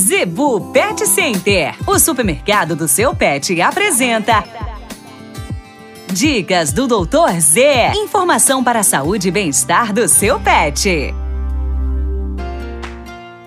Zebu Pet Center, o supermercado do seu pet, apresenta. Dicas do Doutor Z. Informação para a saúde e bem-estar do seu pet.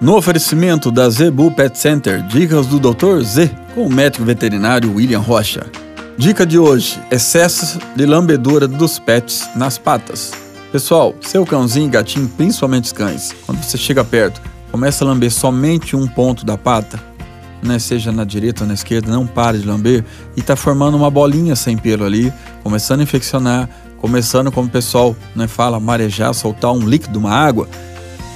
No oferecimento da Zebu Pet Center, dicas do Dr. Z com o médico veterinário William Rocha. Dica de hoje: excesso de lambedura dos pets nas patas. Pessoal, seu cãozinho e gatinho, principalmente os cães, quando você chega perto, começa a lamber somente um ponto da pata, né, seja na direita ou na esquerda, não pare de lamber e está formando uma bolinha sem pelo ali, começando a infeccionar, começando, como o pessoal né, fala, marejar, soltar um líquido, uma água,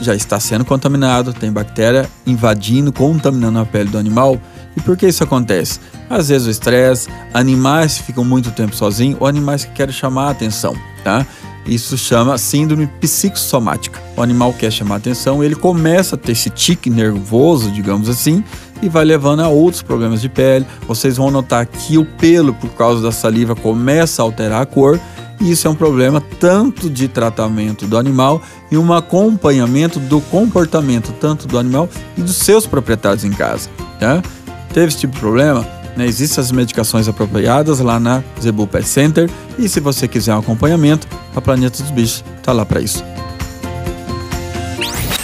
já está sendo contaminado, tem bactéria invadindo, contaminando a pele do animal. E por que isso acontece? Às vezes o estresse, animais ficam muito tempo sozinhos ou animais que querem chamar a atenção, tá? Isso chama síndrome psicossomática. O animal quer chamar atenção, ele começa a ter esse tique nervoso, digamos assim, e vai levando a outros problemas de pele. Vocês vão notar que o pelo, por causa da saliva, começa a alterar a cor. E isso é um problema tanto de tratamento do animal e um acompanhamento do comportamento tanto do animal e dos seus proprietários em casa. Tá? Teve esse tipo de problema? Né? Existem as medicações apropriadas lá na Zebu Pet Center e se você quiser um acompanhamento, a Planeta dos Bichos está lá para isso.